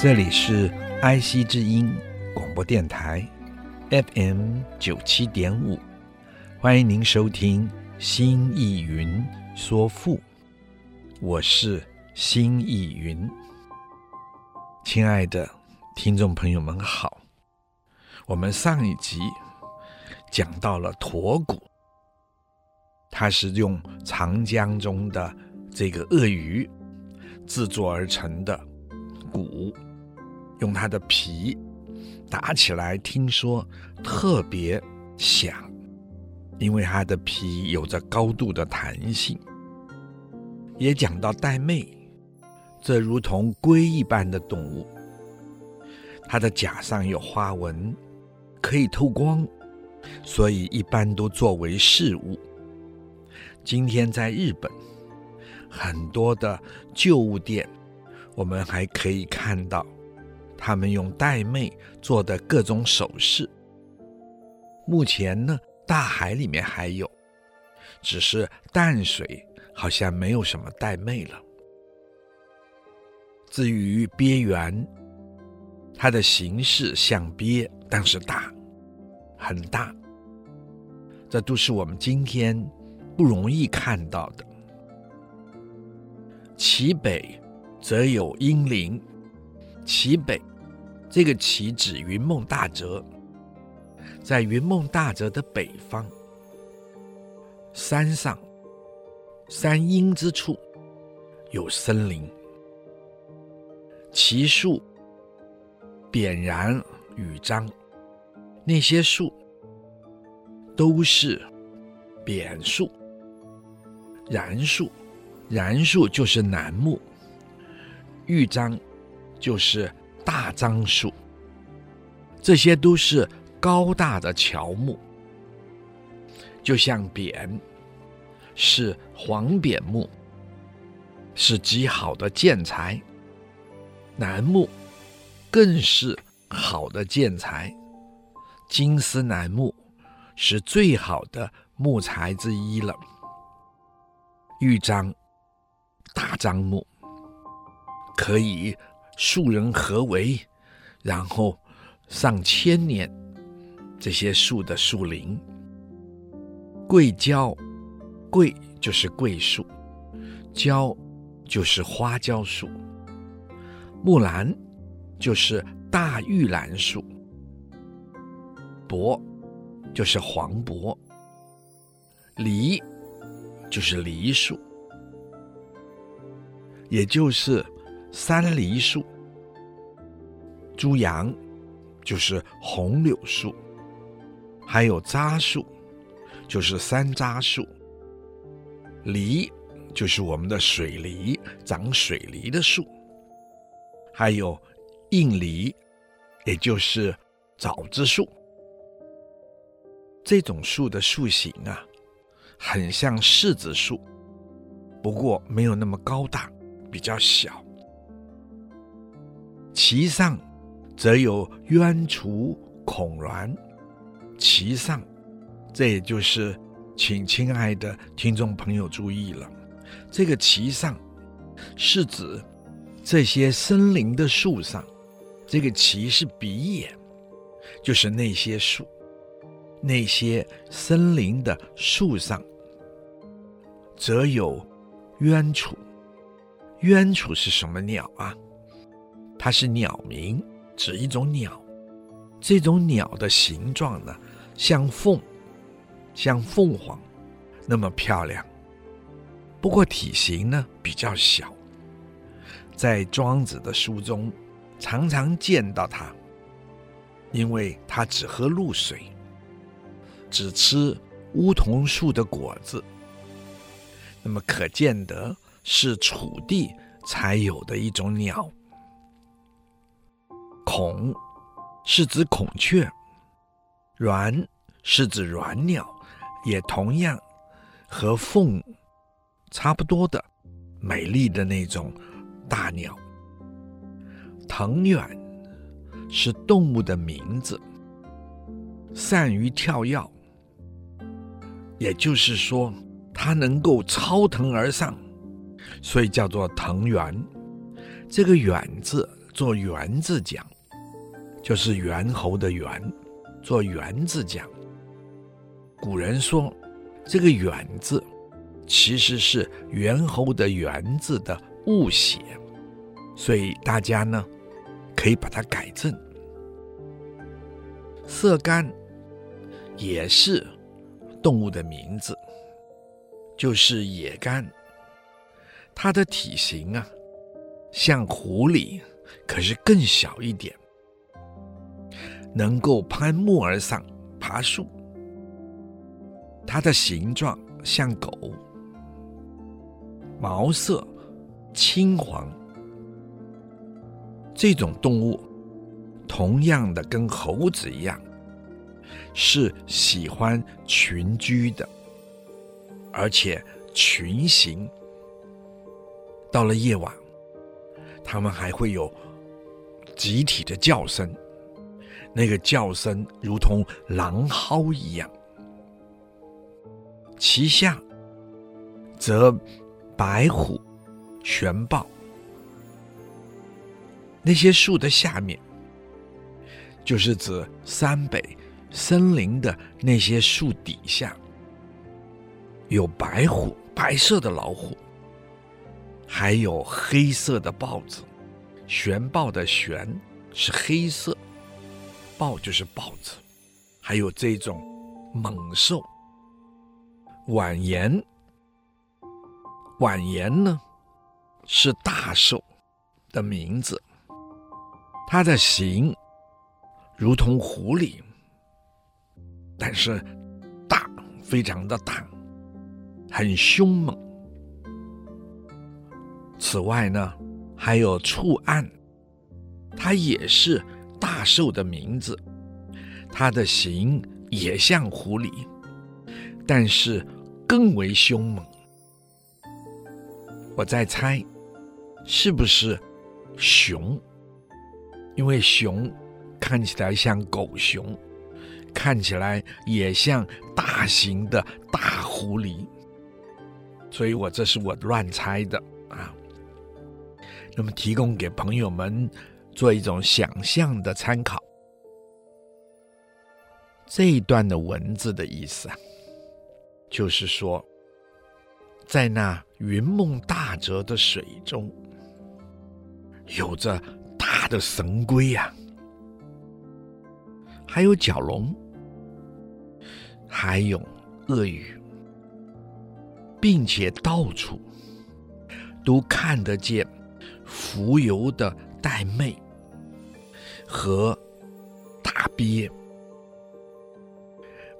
这里是 IC 之音广播电台 FM 九七点五，欢迎您收听《新艺云说赋》，我是新艺云。亲爱的听众朋友们好，我们上一集讲到了驼骨，它是用长江中的这个鳄鱼制作而成的骨。用它的皮打起来，听说特别响，因为它的皮有着高度的弹性。也讲到玳瑁，这如同龟一般的动物，它的甲上有花纹，可以透光，所以一般都作为饰物。今天在日本，很多的旧物店，我们还可以看到。他们用带妹做的各种首饰，目前呢，大海里面还有，只是淡水好像没有什么带妹了。至于鳖圆，它的形式像鳖，但是大，很大，这都是我们今天不容易看到的。其北则有英灵。其北，这个“其”指云梦大泽，在云梦大泽的北方，山上山阴之处有森林，其树扁然羽张，那些树都是扁树、然树，然树就是楠木，羽张。就是大樟树，这些都是高大的乔木，就像扁是黄扁木，是极好的建材；楠木更是好的建材，金丝楠木是最好的木材之一了。羽张大樟木可以。树人合围，然后上千年，这些树的树龄。桂椒，桂就是桂树，椒就是花椒树，木兰就是大玉兰树，柏就是黄柏，梨就是梨树，也就是。山梨树、猪杨就是红柳树，还有楂树，就是山楂树。梨就是我们的水梨，长水梨的树。还有硬梨，也就是枣子树。这种树的树形啊，很像柿子树，不过没有那么高大，比较小。其上，则有鸢雏孔鸾。其上，这也就是，请亲爱的听众朋友注意了，这个其上，是指这些森林的树上，这个其是鼻眼，就是那些树，那些森林的树上，则有鸢雏。鸢雏是什么鸟啊？它是鸟名，指一种鸟。这种鸟的形状呢，像凤，像凤凰，那么漂亮。不过体型呢比较小。在庄子的书中，常常见到它，因为它只喝露水，只吃梧桐树的果子。那么可见得是楚地才有的一种鸟。孔是指孔雀，鸾是指鸾鸟，也同样和凤差不多的美丽的那种大鸟。腾远是动物的名字，善于跳跃，也就是说，它能够超腾而上，所以叫做腾远。这个“远”字做“猿”字讲，就是猿猴的“猿”，做“猿”字讲。古人说，这个“远”字其实是猿猴的“猿”字的误写，所以大家呢。可以把它改正。色干也是动物的名字，就是野干。它的体型啊，像狐狸，可是更小一点，能够攀木而上，爬树。它的形状像狗，毛色青黄。这种动物，同样的跟猴子一样，是喜欢群居的，而且群行。到了夜晚，它们还会有集体的叫声，那个叫声如同狼嚎一样。其下则白虎玄豹。那些树的下面，就是指山北森林的那些树底下，有白虎，白色的老虎，还有黑色的豹子。玄豹的玄是黑色，豹就是豹子，还有这种猛兽。蜿蜒，蜿蜒呢，是大兽的名字。它的形如同狐狸，但是大，非常的大，很凶猛。此外呢，还有触按，它也是大兽的名字，它的形也像狐狸，但是更为凶猛。我在猜，是不是熊？因为熊看起来像狗熊，看起来也像大型的大狐狸，所以我这是我乱猜的啊。那么提供给朋友们做一种想象的参考。这一段的文字的意思啊，就是说，在那云梦大泽的水中，有着。大的神龟呀、啊，还有角龙，还有鳄鱼，并且到处都看得见浮游的带妹和大鳖，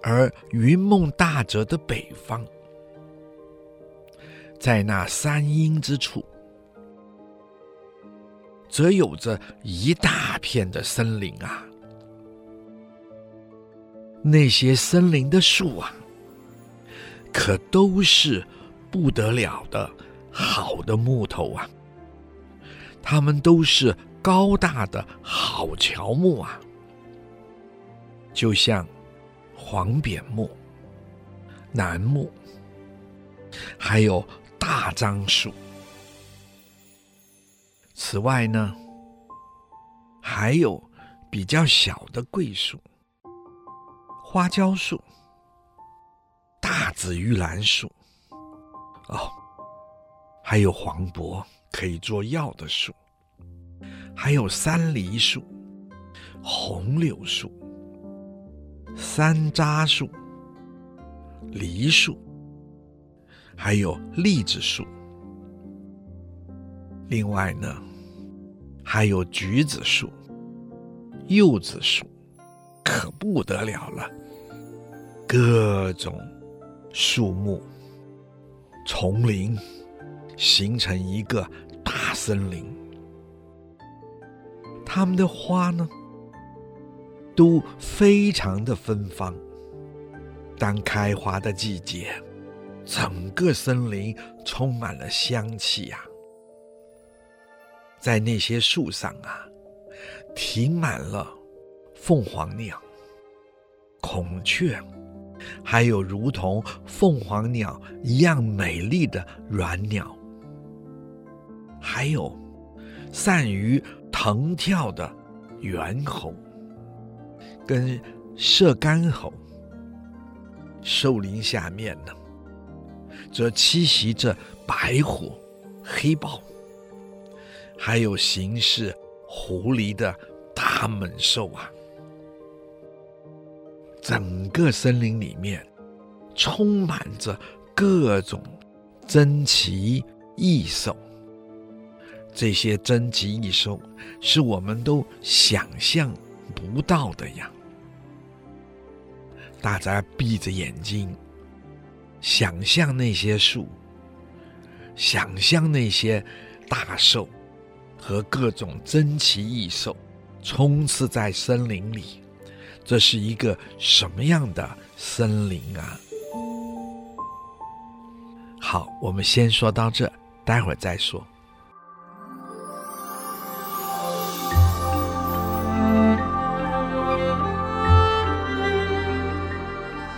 而云梦大泽的北方，在那山阴之处。则有着一大片的森林啊，那些森林的树啊，可都是不得了的好的木头啊，它们都是高大的好乔木啊，就像黄扁木、楠木，还有大樟树。此外呢，还有比较小的桂树、花椒树、大紫玉兰树，哦，还有黄柏可以做药的树，还有山梨树、红柳树、山楂树、梨树，还有栗子树。另外呢。还有橘子树、柚子树，可不得了了。各种树木丛林形成一个大大森林。它们的花呢，都非常的芬芳。当开花的季节，整个森林充满了香气呀、啊。在那些树上啊，停满了凤凰鸟、孔雀，还有如同凤凰鸟一样美丽的鸾鸟，还有善于腾跳的猿猴跟射干猴。树林下面呢，则栖息着白虎、黑豹，还有形似狐狸的大猛兽啊！整个森林里面充满着各种珍奇异兽，这些珍奇异兽是我们都想象不到的呀。大家闭着眼睛，想象那些树，想象那些大兽和各种珍奇异兽充斥在森林里，这是一个什么样的森林啊？好，我们先说到这，待会儿再说。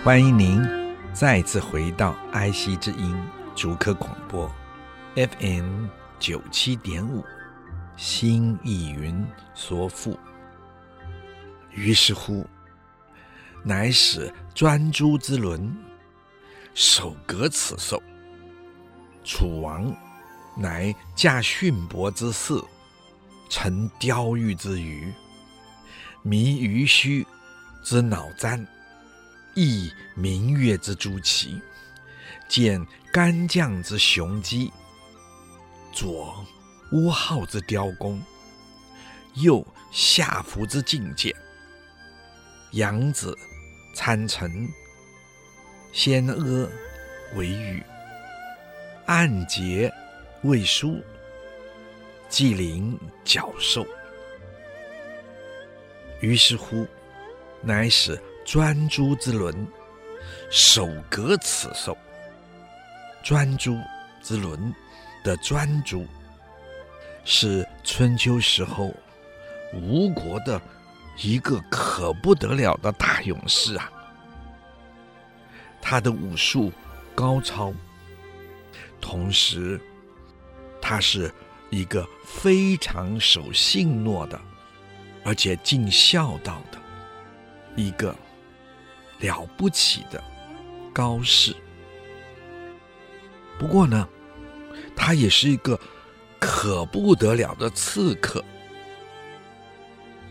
欢迎您再次回到爱惜之音竹科广播 FM 九七点五，心意云说赋。于是乎，乃使专诸之伦，守革此兽。楚王乃驾驯伯之驷，乘雕玉之鱼，迷鱼须之脑簪。羿明月之朱旗，见干将之雄鸡，左乌号之雕弓，右夏服之劲箭，扬子参乘，先阿为羽，按节为书，髻鳞角兽。于是乎，乃使。专诸之伦，守革此兽。专诸之伦的专诸，是春秋时候吴国的一个可不得了的大勇士啊！他的武术高超，同时他是一个非常守信诺的，而且尽孝道的一个。了不起的高士，不过呢，他也是一个可不得了的刺客。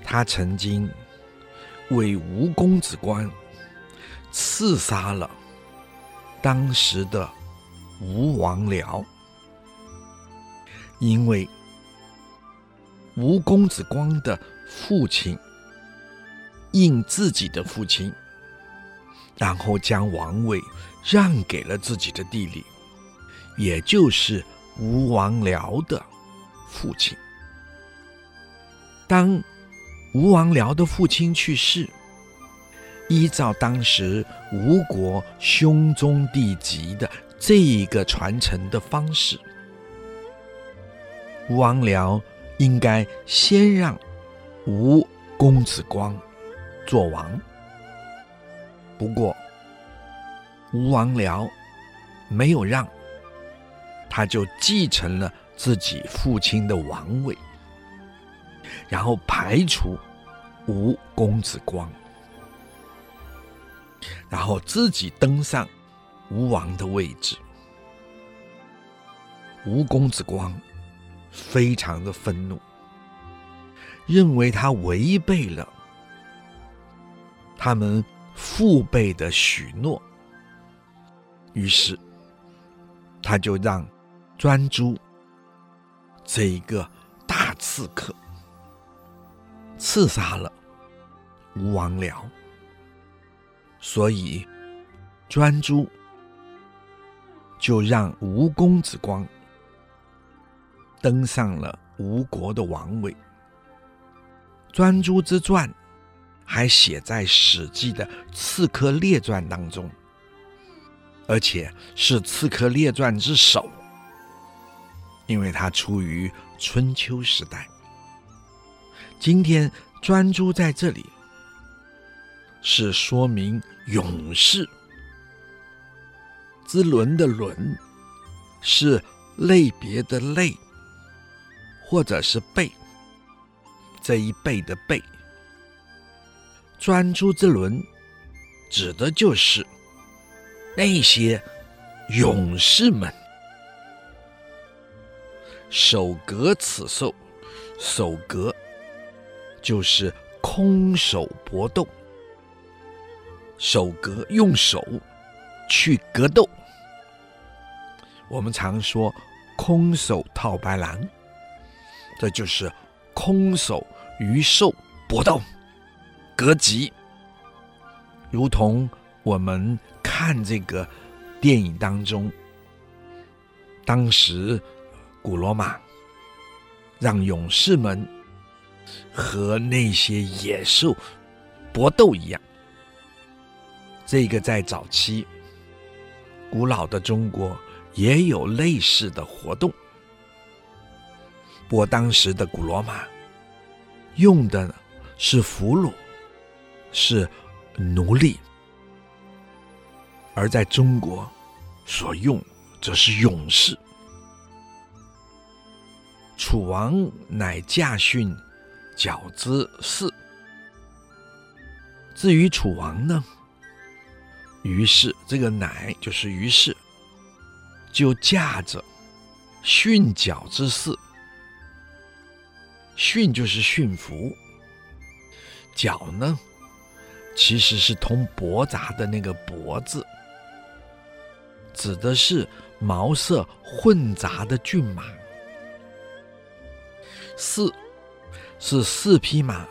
他曾经为吴公子光刺杀了当时的吴王僚，因为吴公子光的父亲应自己的父亲。然后将王位让给了自己的弟弟，也就是吴王僚的父亲。当吴王僚的父亲去世，依照当时吴国兄终弟及的这一个传承的方式，吴王僚应该先让吴公子光做王。不过，吴王僚没有让，他就继承了自己父亲的王位，然后排除吴公子光，然后自己登上吴王的位置。吴公子光非常的愤怒，认为他违背了他们。父辈的许诺，于是他就让专诸这一个大刺客刺杀了吴王僚，所以专诸就让吴公子光登上了吴国的王位。专诸之传还写在《史记》的《刺客列传》当中，而且是《刺客列传》之首，因为它出于春秋时代。今天专注在这里，是说明勇士之伦的伦，是类别的类，或者是辈。这一辈的辈，专诸之伦，指的就是那些勇士们。守格此兽，守格就是空手搏斗，守格用手去格斗。我们常说空手套白狼，这就是空手。与兽搏斗，格局，如同我们看这个电影当中，当时古罗马让勇士们和那些野兽搏斗一样。这个在早期古老的中国也有类似的活动，不过当时的古罗马。用的是俘虏，是奴隶；而在中国所用则是勇士。楚王乃驾训绞之士。至于楚王呢，于是这个乃就是于是，就驾着训绞之士。训就是驯服，绞呢，其实是通驳杂的那个驳字，指的是毛色混杂的骏马。四是四匹马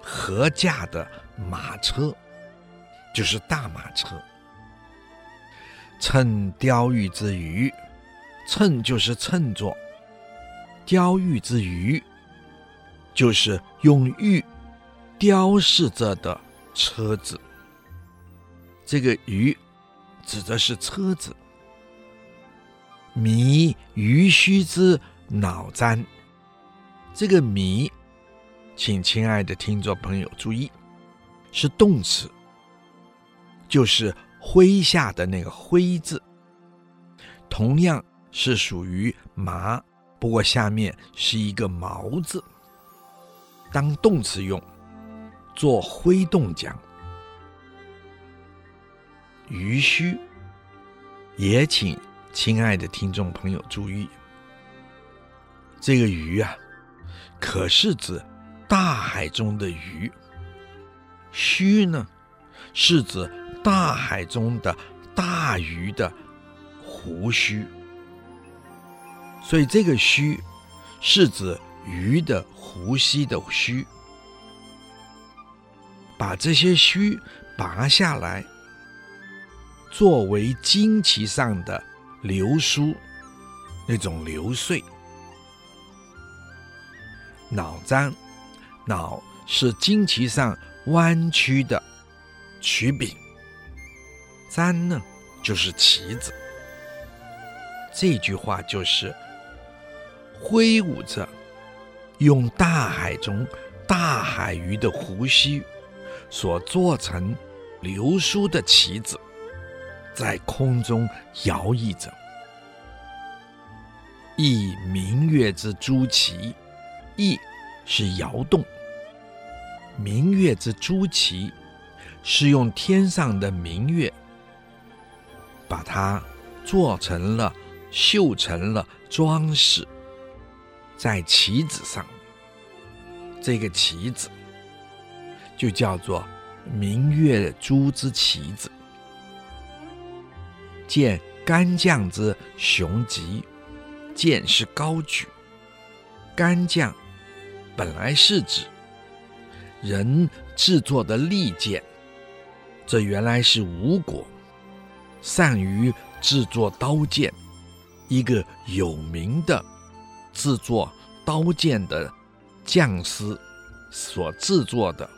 合驾的马车，就是大马车。乘雕玉之鱼，乘就是乘坐，雕玉之鱼。就是用玉雕饰着的车子，这个“鱼”指的是车子。迷鱼须之脑瞻，这个“迷”，请亲爱的听众朋友注意，是动词，就是麾下的那个“麾”字，同样是属于马，不过下面是一个“毛”字。当动词用，做挥动讲。鱼须，也请亲爱的听众朋友注意，这个鱼啊，可是指大海中的鱼。须呢，是指大海中的大鱼的胡须。所以这个须是指。鱼的胡须的须，把这些须拔下来，作为旌旗上的流苏，那种流穗。脑簪，脑是旌旗上弯曲的曲柄，簪呢就是旗子。这句话就是挥舞着。用大海中大海鱼的胡须所做成流苏的旗子，在空中摇曳着。一明月之诸旗，一是摇动。明月之诸旗，是用天上的明月，把它做成了、绣成了装饰。在旗子上，这个旗子就叫做明月珠之旗子。见干将之雄极，剑是高举。干将本来是指人制作的利剑，这原来是吴国善于制作刀剑，一个有名的。制作刀剑的匠师所制作的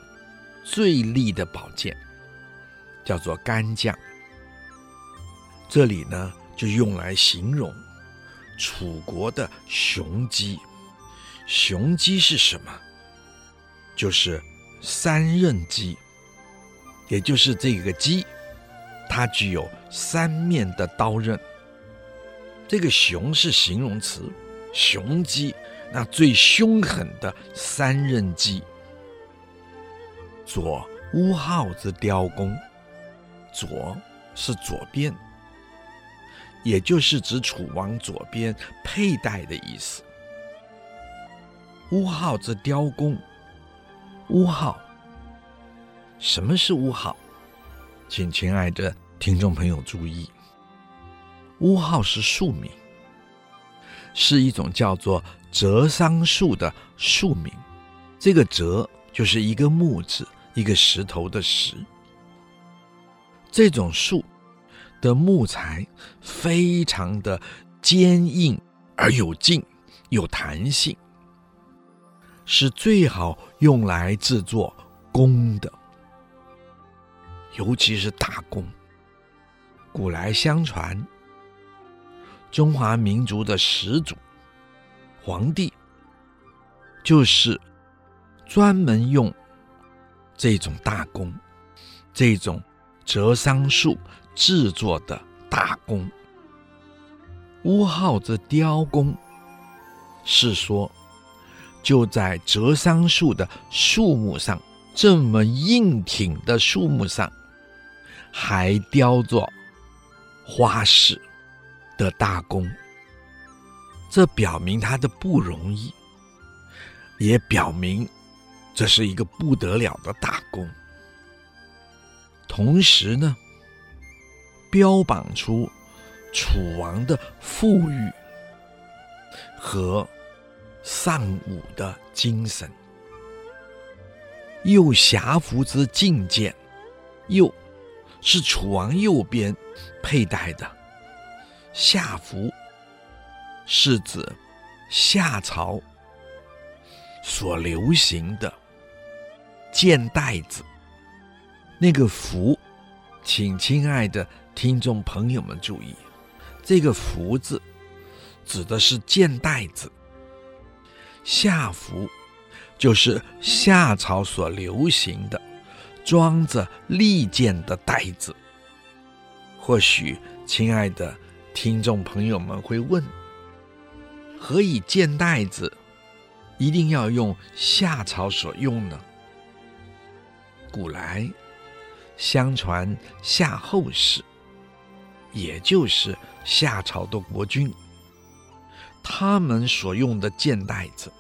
最利的宝剑，叫做干将。这里呢，就用来形容楚国的雄鸡。雄鸡是什么？就是三刃鸡，也就是这个鸡，它具有三面的刀刃。这个“雄”是形容词，雄鸡，那最凶狠的三刃鸡。左乌号之雕弓，左是左边，也就是指楚王左边佩戴的意思。乌号之雕弓，乌号，什么是乌号？请亲爱的听众朋友注意，乌号是树名，是一种叫做折桑树的树名。这个“折”就是一个木字，一个石头的“石”。这种树的木材非常的坚硬而有劲，有弹性。是最好用来制作弓的，尤其是大弓。古来相传，中华民族的始祖黄帝，就是专门用这种大工，这种折桑树制作的大工。乌号之雕工，是说。就在折桑树的树木上，这么硬挺的树木上，还雕着花式的大工，这表明它的不容易，也表明这是一个不得了的大功。同时呢，标榜出楚王的富裕和。尚武的精神，右侠服之劲剑，右是楚王右边佩戴的，下服是指夏朝所流行的剑袋子。那个福，请亲爱的听众朋友们注意，这个福字指的是剑袋子。夏服就是夏朝所流行的装着利剑的袋子。或许，亲爱的听众朋友们会问：何以剑袋子一定要用夏朝所用呢？古来相传夏后氏，也就是夏朝的国君。他们所用的剑带子，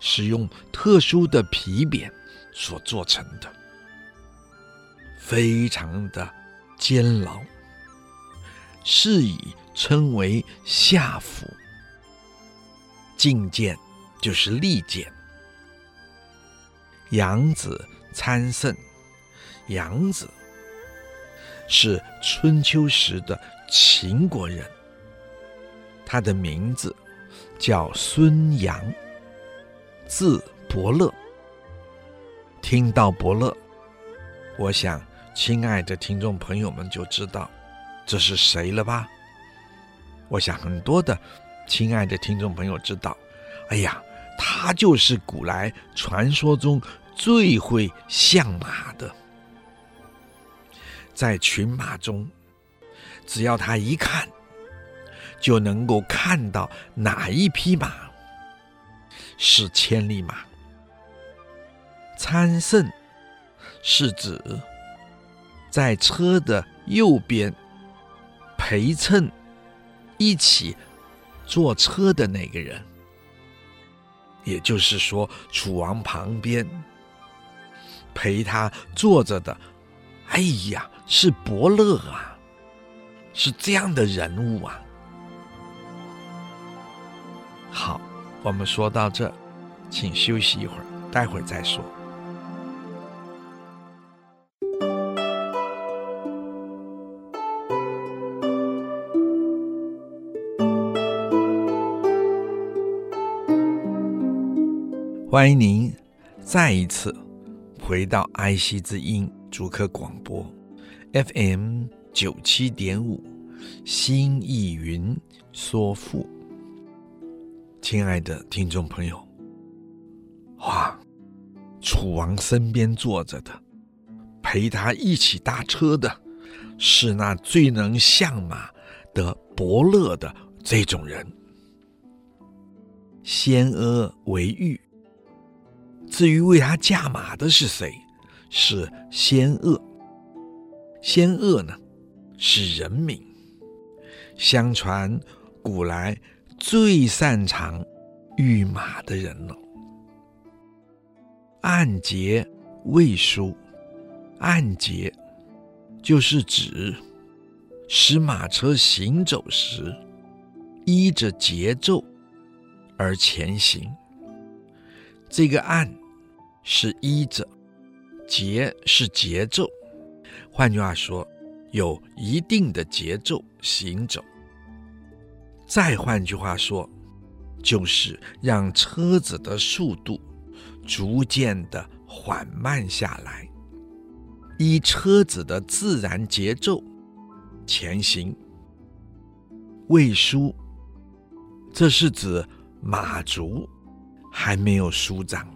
是用特殊的皮鞭所做成的，非常的坚牢，是以称为夏服。劲剑就是利剑。杨子参胜，杨子是春秋时的秦国人。他的名字叫孙杨，字伯乐。听到伯乐，我想，亲爱的听众朋友们就知道这是谁了吧？我想很多的亲爱的听众朋友知道，哎呀，他就是古来传说中最会相马的，在群马中，只要他一看。就能够看到哪一匹马是千里马。参胜是指在车的右边陪衬一起坐车的那个人，也就是说，楚王旁边陪他坐着的，哎呀，是伯乐啊，是这样的人物啊。好，我们说到这，请休息一会儿，待会儿再说。欢迎您再一次回到爱惜之音竹科广播 FM 九七点五，新意云说赋。亲爱的听众朋友，哇，楚王身边坐着的，陪他一起搭车的，是那最能相马的伯乐的这种人。先阿为玉。至于为他驾马的是谁？是仙鄂。仙鄂呢，是人名。相传古来最擅长御马的人了。按节未书，按节就是指使马车行走时依着节奏而前行。这个按是依着，节是节奏，换句话说，有一定的节奏行走。再换句话说，就是让车子的速度逐渐的缓慢下来，依车子的自然节奏前行。未舒，这是指马足。还没有舒展，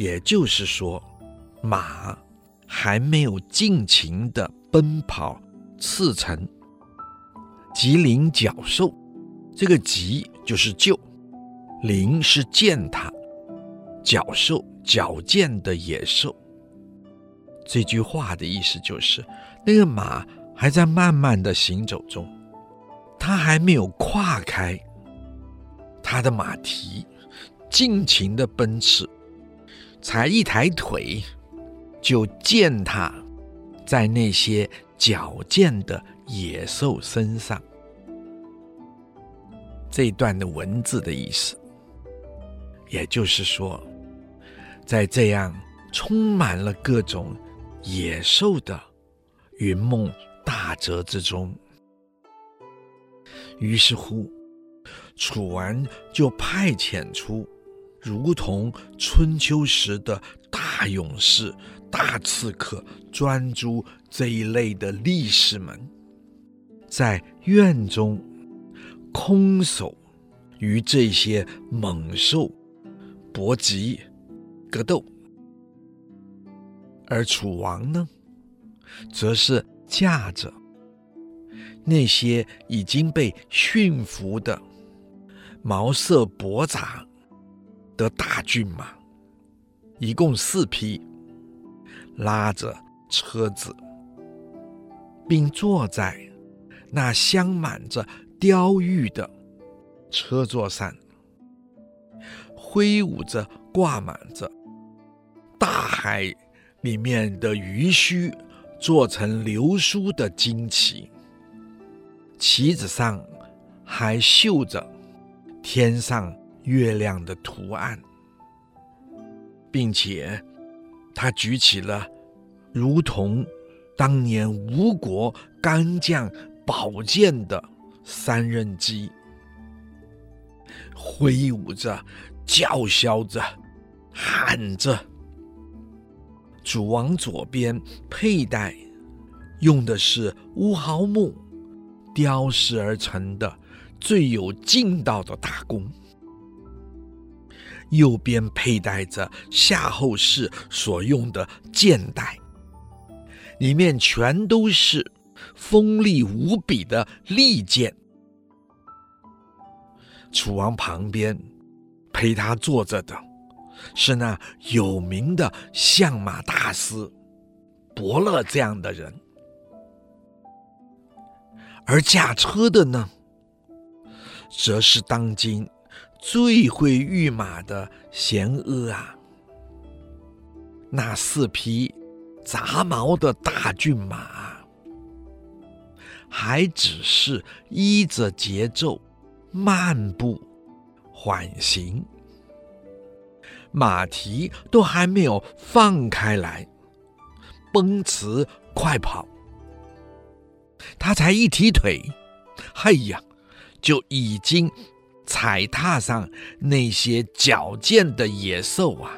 也就是说，马还没有尽情的奔跑驰骋。急灵角兽，这个急就是就，灵是践踏，角兽矫健的野兽。这句话的意思就是，那个马还在慢慢的行走中，它还没有跨开它的马蹄。尽情的奔驰，才一抬腿，就践踏在那些矫健的野兽身上。这一段的文字的意思，也就是说，在这样充满了各种野兽的云梦大泽之中，于是乎，楚王就派遣出。如同春秋时的大勇士、大刺客、专诸这一类的力士们，在院中空手与这些猛兽搏击格斗，而楚王呢，则是驾着那些已经被驯服的毛色驳杂。的大骏马，一共四匹，拉着车子，并坐在那镶满着雕玉的车座上，挥舞着挂满着大海里面的鱼须做成流苏的旌旗，旗子上还绣着天上。月亮的图案，并且他举起了如同当年吴国干将宝剑的三刃戟，挥舞着，叫嚣着，喊着。主王左边佩戴用的是乌毫木雕饰而成的最有劲道的大弓。右边佩戴着夏后氏所用的剑带，里面全都是锋利无比的利剑。楚王旁边陪他坐着的是那有名的相马大师伯乐这样的人，而驾车的呢，则是当今。最会御马的贤阿啊，那四匹杂毛的大骏马，还只是依着节奏慢步缓行，马蹄都还没有放开来奔驰快跑，他才一提腿，嘿呀，就已经。踩踏上那些矫健的野兽啊，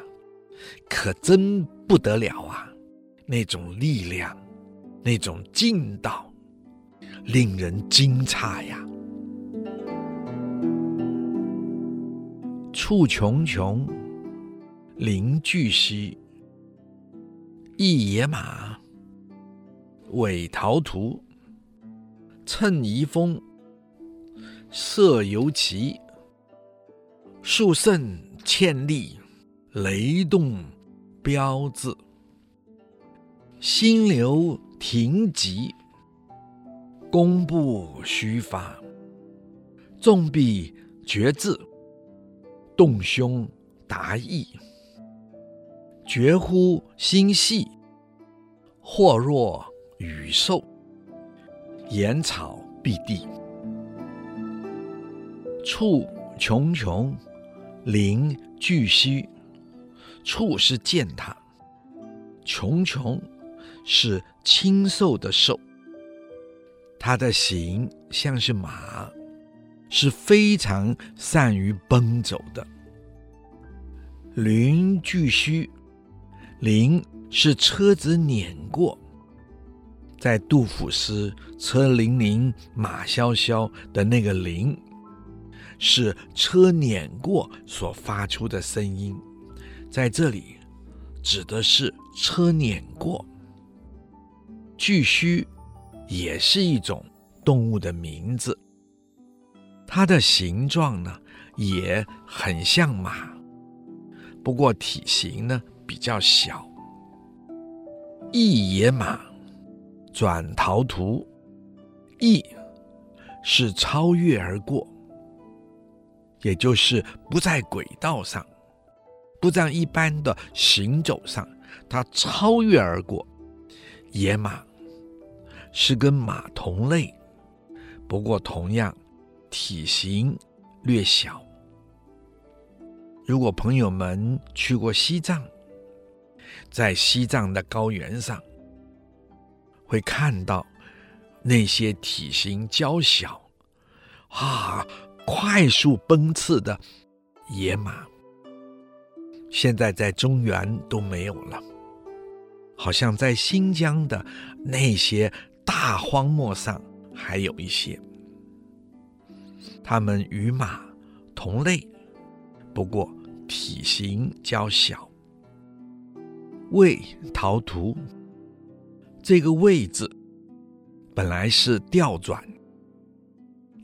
可真不得了啊！那种力量，那种劲道，令人惊诧呀！处穷穷，临巨溪，一野马，尾陶图，乘遗风，射游骑，数乘纤利，雷动标志，心流停急，功不虚发，纵臂决志。动胸达意，决乎心细；或若羽兽，言草蔽地。处穷穷，临巨溪。处是践踏，穷穷是清瘦的瘦。它的形像是马。是非常善于奔走的。临巨溪，临是车子碾过，在杜甫诗“车輦輦，马萧萧”的那个“临”，是车碾过所发出的声音，在这里指的是车碾过。巨须也是一种动物的名字。它的形状呢，也很像马，不过体型呢比较小。一野马，转陶图，一是超越而过，也就是不在轨道上，不在一般的行走上，它超越而过。野马是跟马同类，不过同样。体型略小。如果朋友们去过西藏，在西藏的高原上，会看到那些体型娇小、啊，快速奔驰的野马。现在在中原都没有了，好像在新疆的那些大荒漠上还有一些。它们与马同类，不过体型较小。委陶图，这个“委”字本来是调转，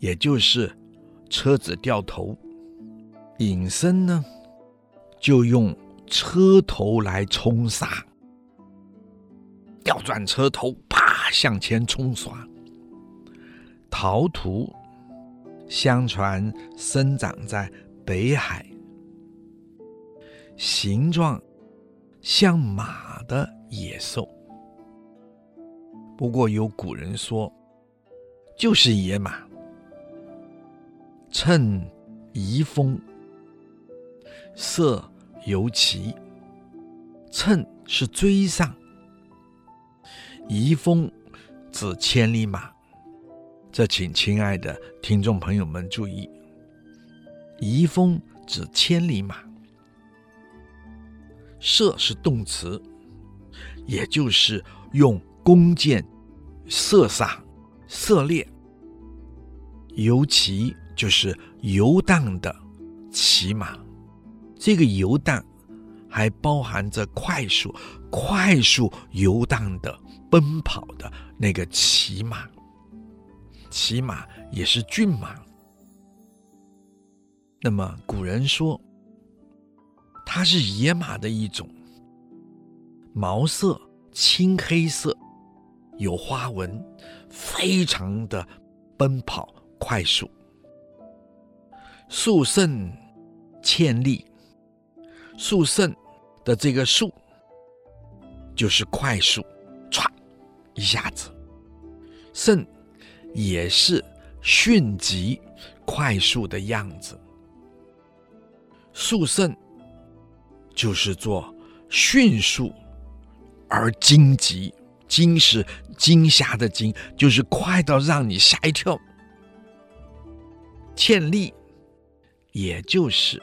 也就是车子掉头。隐身呢，就用车头来冲杀，调转车头，啪向前冲刷。陶图。相传生长在北海，形状像马的野兽。不过有古人说，就是野马。乘遗风，射游骑。乘是追上，遗风指千里马。这请亲爱的听众朋友们注意，遗风指千里马，射是动词，也就是用弓箭射杀、射猎。游骑就是游荡的骑马，这个游荡还包含着快速、快速游荡的奔跑的那个骑马。骑马也是骏马。那么古人说，它是野马的一种，毛色青黑色，有花纹，非常的奔跑快速。数乘纤利，数乘的这个速就是快速，唰一下子，胜。也是迅疾、快速的样子。速胜就是做迅速而惊急，惊是惊吓的惊，就是快到让你吓一跳。纤利也就是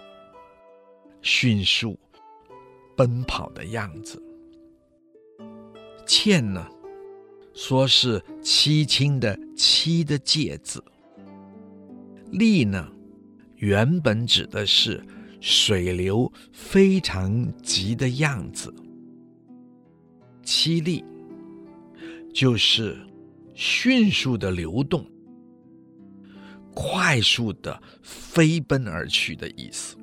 迅速奔跑的样子。倩呢，说是凄清的“凄”的介字。厉呢，原本指的是水流非常急的样子。凄厉就是迅速的流动。快速的飞奔而去的意思。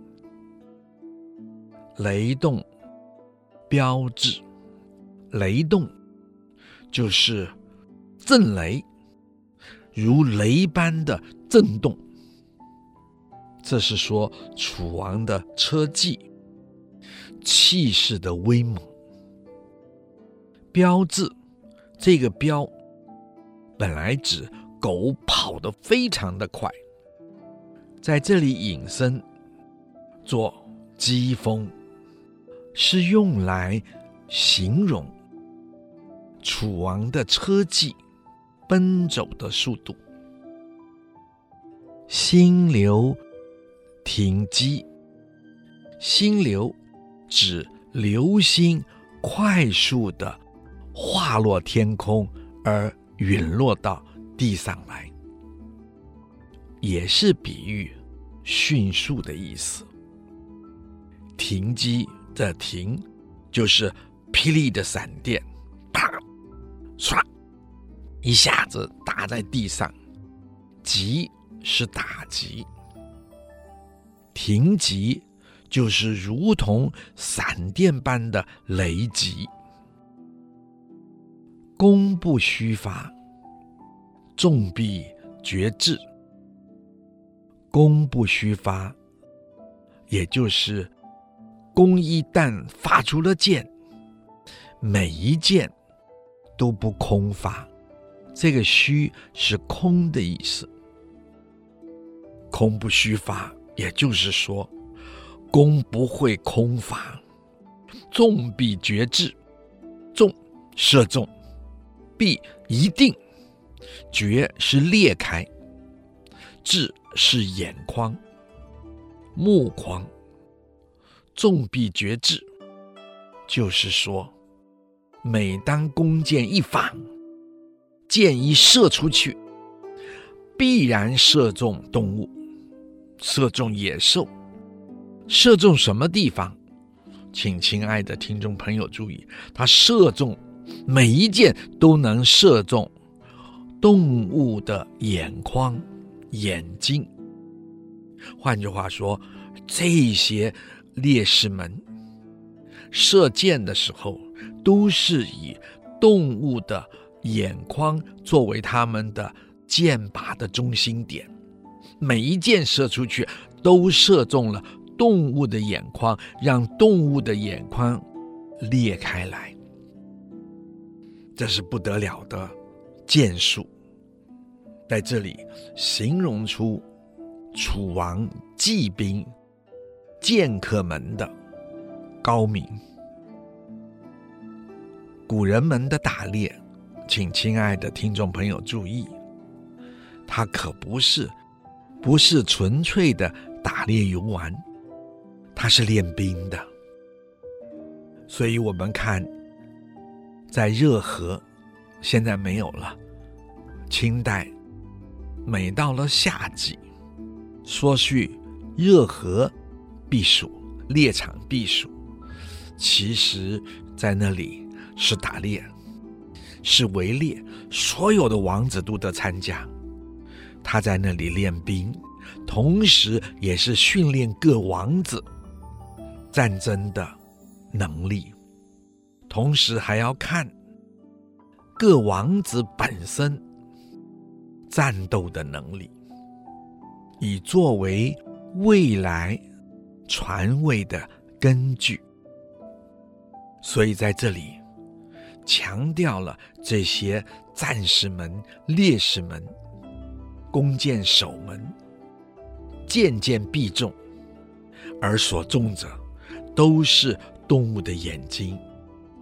雷动，标志，雷动就是震雷，如雷般的震动。这是说楚王的车骑，气势的威猛。标志，这个标本来指。狗跑得非常的快，在这里引申做疾风，是用来形容楚王的车骑奔走的速度。星流停机，星流指流星快速的划落天空而陨落到。地上来，也是比喻迅速的意思。停机的停，就是霹雳的闪电，啪，唰，一下子打在地上。击是打击，停击就是如同闪电般的雷击。功不虚发。重必决志，功不虚发，也就是弓一旦发出了箭，每一箭都不空发。这个“虚”是空的意思，空不虚发，也就是说，弓不会空发。重必决志，重射中，必一定。绝是裂开，志是眼眶、目眶，纵必决志，就是说，每当弓箭一发，箭一射出去，必然射中动物，射中野兽，射中什么地方？请亲爱的听众朋友注意，它射中每一箭都能射中。动物的眼眶、眼睛，换句话说，这些烈士们射箭的时候，都是以动物的眼眶作为他们的箭靶的中心点，每一箭射出去都射中了动物的眼眶，让动物的眼眶裂开来，这是不得了的箭术。在这里形容出楚王骑兵剑客们的高明。古人们的打猎，请亲爱的听众朋友注意，他可不是不是纯粹的打猎游玩，他是练兵的。所以我们看，在热河，现在没有了，清代。每到了夏季，说去热河避暑，猎场避暑，其实，在那里是打猎，是围猎，所有的王子都得参加。他在那里练兵，同时也是训练各王子战争的能力，同时还要看各王子本身。战斗的能力，以作为未来传位的根据，所以在这里强调了这些战士们、烈士们、弓箭手们，箭箭必中，而所中者都是动物的眼睛。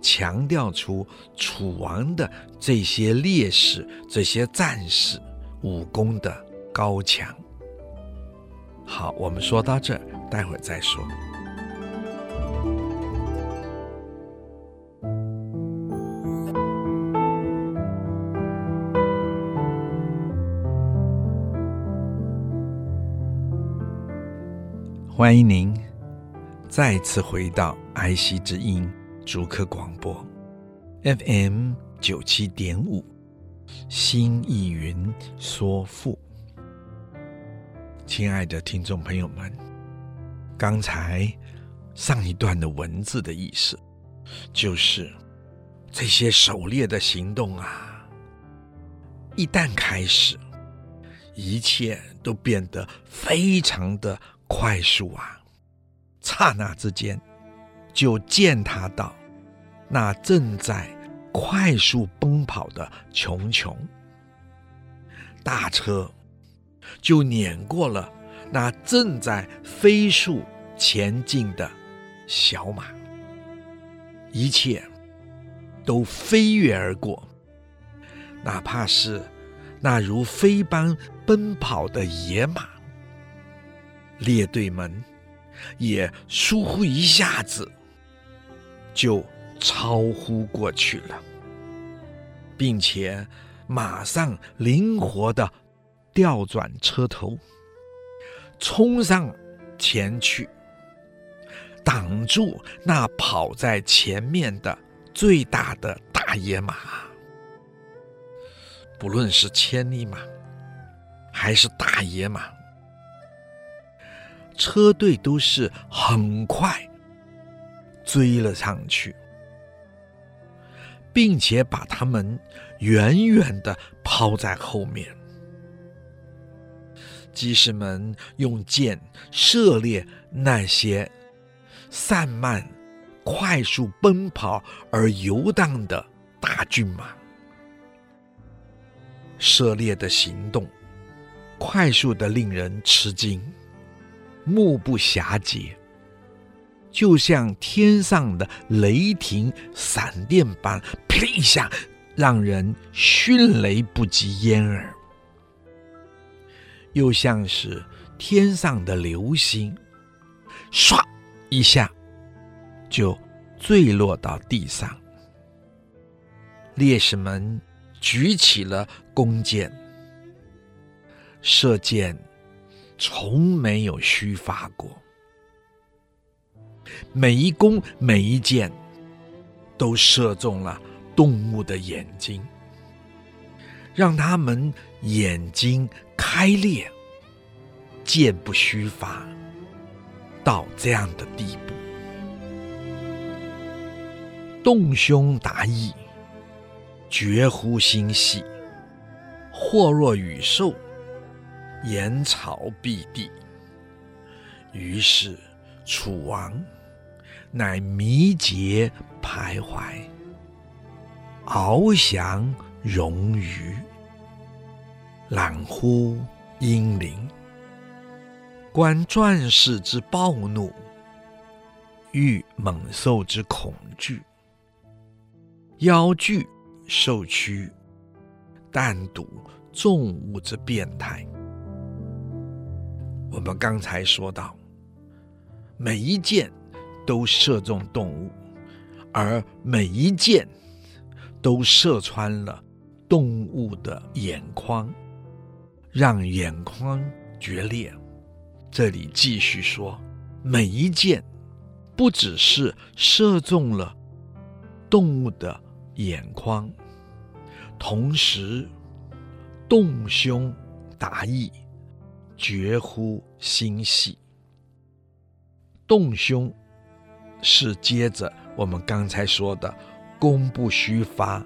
强调出楚王的这些烈士、这些战士。武功的高强，好。我们说到这，待会儿再说。欢迎您再次回到爱惜之音竹客广播 FM 九七点五，心意云说赋。亲爱的听众朋友们，刚才上一段的文字的意思，就是这些狩猎的行动啊，一旦开始，一切都变得非常的。快速啊！刹那之间，就践踏到那正在快速奔跑的琼琼，大车就碾过了那正在飞速前进的小马，一切都飞跃而过，哪怕是那如飞般奔跑的野马。列队们也疏忽一下子，就超乎过去了，并且马上灵活地调转车头，冲上前去，挡住那跑在前面的最大的大野马。不论是千里马，还是大野马。车队都是很快追了上去，并且把他们远远地抛在后面。骑士们用箭射猎那些散漫、快速奔跑而游荡的大骏马，射猎的行动快速的令人吃惊。目不暇接，就像天上的雷霆闪电般，噼一下，让人迅雷不及掩耳；又像是天上的流星，唰一下就坠落到地上。烈士们举起了弓箭，射箭。从没有虚发过，每一弓每一箭都射中了动物的眼睛，让他们眼睛开裂，箭不虚发，到这样的地步。动胸达意，绝乎心细，或若羽兽。言草蔽地，于是楚王乃迷结徘徊，翱翔戎于，览乎阴灵，观壮士之暴怒，遇猛兽之恐惧，腰惧兽躯，但睹众物之变态。我们刚才说到，每一件都射中动物，而每一箭都射穿了动物的眼眶，让眼眶决裂。这里继续说，每一箭不只是射中了动物的眼眶，同时动胸达意。绝乎心细，动胸是接着我们刚才说的“弓不虚发，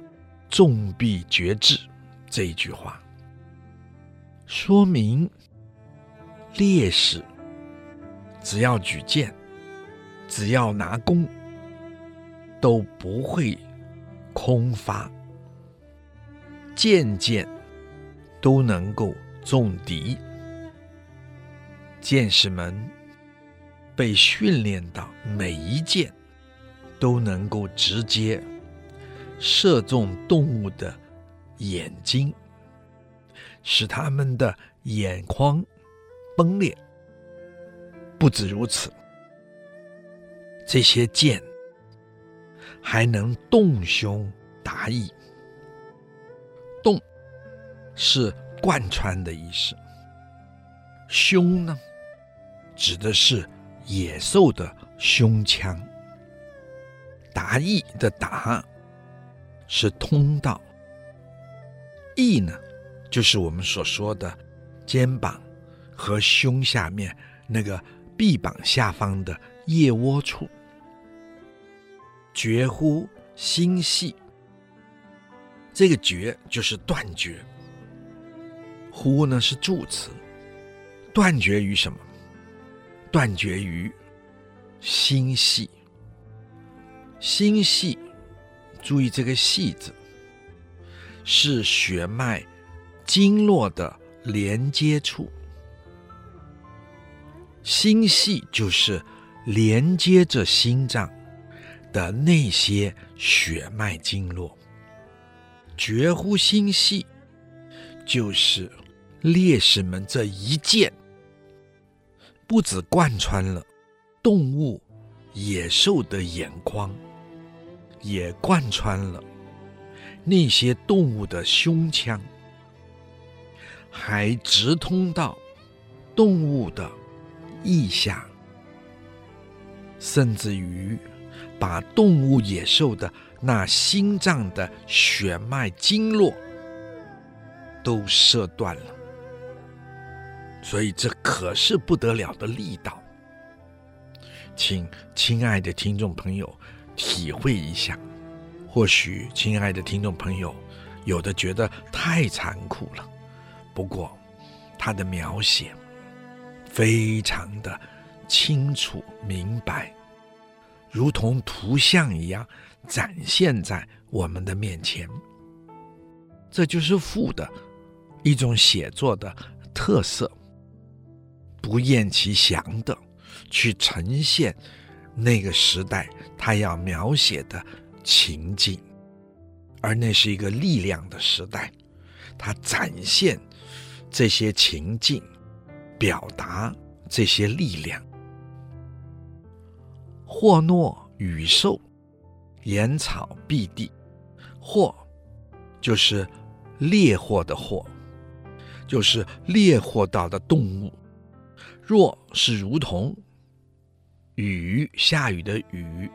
众必绝志”这一句话，说明烈士只要举剑，只要拿弓，都不会空发，箭箭都能够中敌。剑士们被训练到每一箭都能够直接射中动物的眼睛，使他们的眼眶崩裂，不止如此，这些剑还能动胸达意。动是贯穿的意思，胸呢，指的是野兽的胸腔。达意的达是通道，意呢，就是我们所说的肩膀和胸下面那个臂膀下方的腋窝处。绝乎心细，这个绝就是断绝，乎呢是助词，断绝于什么？断绝于心系。心系，注意这个“系”字，是血脉经络的连接处。心系就是连接着心脏的那些血脉经络。绝乎心系，就是烈士们这一剑，不止贯穿了动物、野兽的眼眶。也贯穿了那些动物的胸腔，还直通到动物的腋下，甚至于把动物野兽的那心脏的血脉经络都射断了。所以这可是不得了的力道，请亲爱的听众朋友。体会一下，或许亲爱的听众朋友，有的觉得太残酷了。不过，他的描写非常的清楚明白，如同图像一样展现在我们的面前。这就是赋的一种写作的特色，不厌其详的去呈现。那个时代，他要描写的情境，而那是一个力量的时代，他展现这些情境，表达这些力量。或诺与兽，言草蔽地。或就是猎获的获，就是猎获到的动物。若是如同。雨，下雨的雨，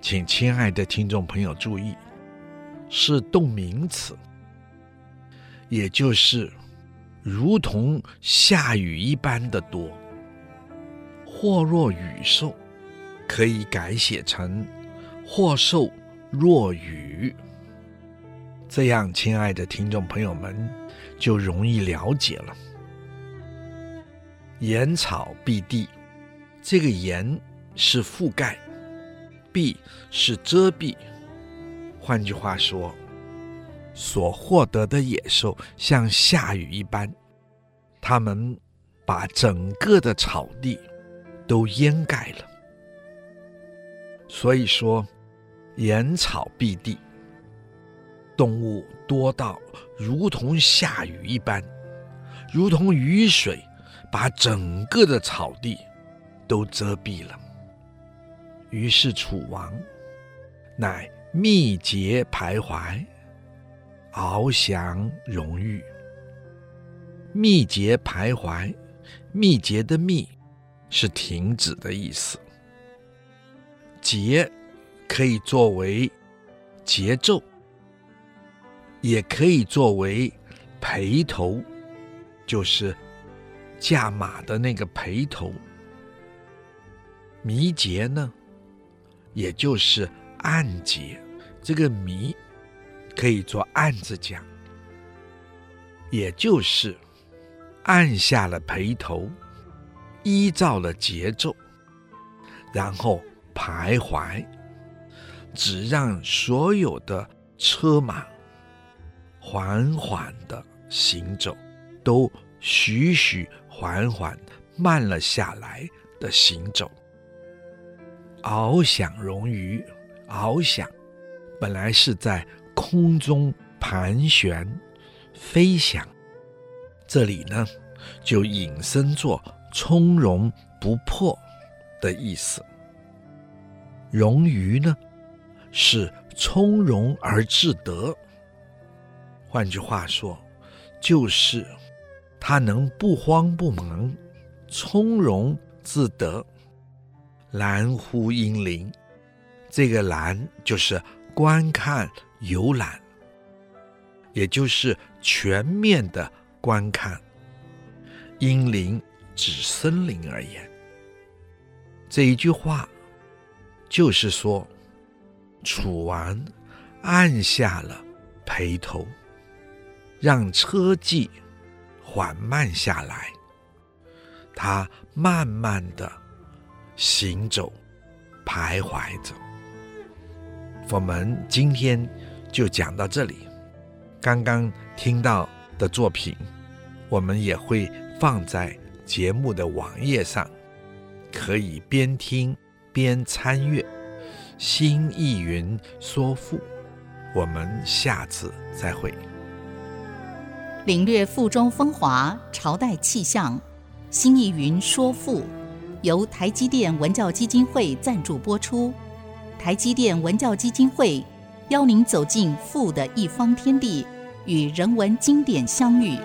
请亲爱的听众朋友注意，是动名词，也就是如同下雨一般的多。或若雨兽，可以改写成或兽若雨，这样，亲爱的听众朋友们就容易了解了。言草蔽地。这个言是覆盖，蔽是遮蔽。换句话说，所获得的野兽像下雨一般，他们把整个的草地都掩盖了。所以说，言草蔽地，动物多到如同下雨一般，如同雨水把整个的草地。都遮蔽了，于是楚王乃密节徘徊，翱翔荣誉。密节徘徊，密节的密是停止的意思。节可以作为节奏，也可以作为陪头，就是驾马的那个陪头。迷节呢，也就是按节，这个迷可以做按字讲，也就是按下了陪头，依照了节奏，然后徘徊，只让所有的车马缓缓的行走，都徐徐缓缓慢了下来的行走。翱翔容域，翱翔本来是在空中盘旋飞翔，这里呢就引申作从容不迫的意思。容于呢，是从容而自得。换句话说，就是他能不慌不忙，从容自得。览乎婴灵，这个览就是观看、游览，也就是全面的观看。婴灵指森林而言，这一句话就是说，楚王按下了軼头，让车骑缓慢下来，他慢慢的行走，徘徊着。我们今天就讲到这里。刚刚听到的作品，我们也会。放在节目的网页上，可以边听边参阅。新意云说赋，我们下次再会。领略赋中风华，朝代气象。新义云说赋，由台积电文教基金会赞助播出。台积电文教基金会邀您走进赋的一方天地，与人文经典相遇。